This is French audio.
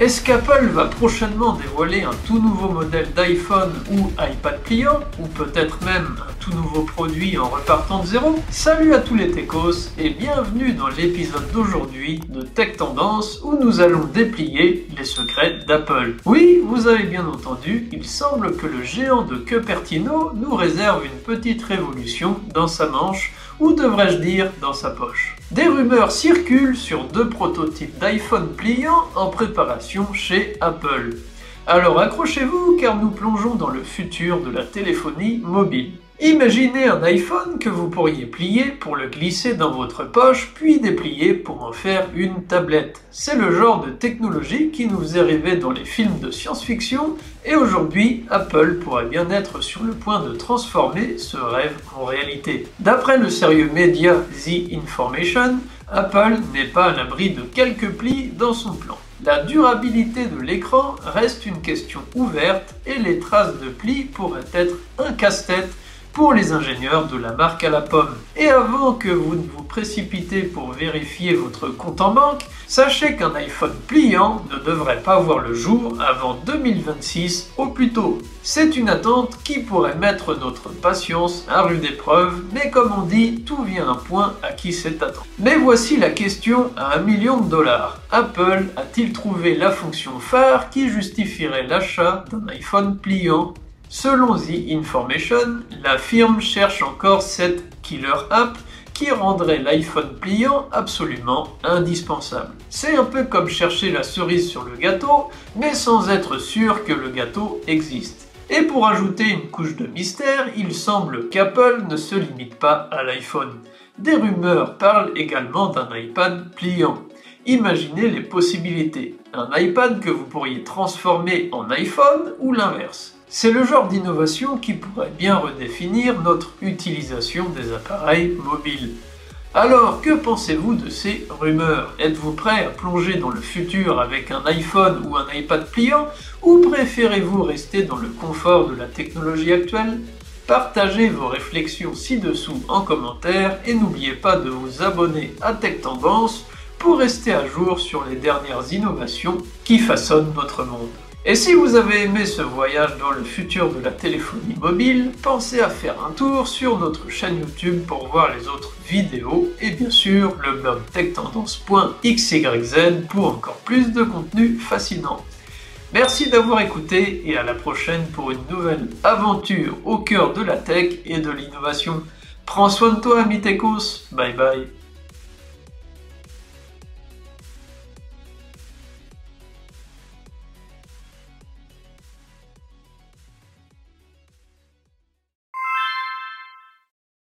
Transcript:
Est-ce qu'Apple va prochainement dévoiler un tout nouveau modèle d'iPhone ou iPad pliant, ou peut-être même un tout nouveau produit en repartant de zéro Salut à tous les techos et bienvenue dans l'épisode d'aujourd'hui de Tech Tendance où nous allons déplier les secrets d'Apple. Oui, vous avez bien entendu, il semble que le géant de Cupertino nous réserve une petite révolution dans sa manche ou devrais-je dire dans sa poche. Des rumeurs circulent sur deux prototypes d'iPhone pliants en préparation chez Apple. Alors accrochez-vous car nous plongeons dans le futur de la téléphonie mobile. Imaginez un iPhone que vous pourriez plier pour le glisser dans votre poche, puis déplier pour en faire une tablette. C'est le genre de technologie qui nous est rêvé dans les films de science-fiction, et aujourd'hui, Apple pourrait bien être sur le point de transformer ce rêve en réalité. D'après le sérieux média The Information, Apple n'est pas à l'abri de quelques plis dans son plan. La durabilité de l'écran reste une question ouverte et les traces de plis pourraient être un casse-tête pour les ingénieurs de la marque à la pomme. Et avant que vous ne vous précipitez pour vérifier votre compte en banque, sachez qu'un iPhone pliant ne devrait pas voir le jour avant 2026 au plus tôt. C'est une attente qui pourrait mettre notre patience à rude épreuve, mais comme on dit, tout vient à point à qui c'est attendu. Mais voici la question à un million de dollars. Apple a-t-il trouvé la fonction phare qui justifierait l'achat d'un iPhone pliant? Selon The Information, la firme cherche encore cette killer app qui rendrait l'iPhone pliant absolument indispensable. C'est un peu comme chercher la cerise sur le gâteau, mais sans être sûr que le gâteau existe. Et pour ajouter une couche de mystère, il semble qu'Apple ne se limite pas à l'iPhone. Des rumeurs parlent également d'un iPad pliant. Imaginez les possibilités. Un iPad que vous pourriez transformer en iPhone ou l'inverse. C'est le genre d'innovation qui pourrait bien redéfinir notre utilisation des appareils mobiles. Alors, que pensez-vous de ces rumeurs? Êtes-vous prêt à plonger dans le futur avec un iPhone ou un iPad pliant ou préférez-vous rester dans le confort de la technologie actuelle? Partagez vos réflexions ci-dessous en commentaire et n'oubliez pas de vous abonner à Tech Tendance pour rester à jour sur les dernières innovations qui façonnent notre monde. Et si vous avez aimé ce voyage dans le futur de la téléphonie mobile, pensez à faire un tour sur notre chaîne YouTube pour voir les autres vidéos et bien sûr le blog techtendance.xyz pour encore plus de contenu fascinant. Merci d'avoir écouté et à la prochaine pour une nouvelle aventure au cœur de la tech et de l'innovation. Prends soin de toi, ami Bye bye.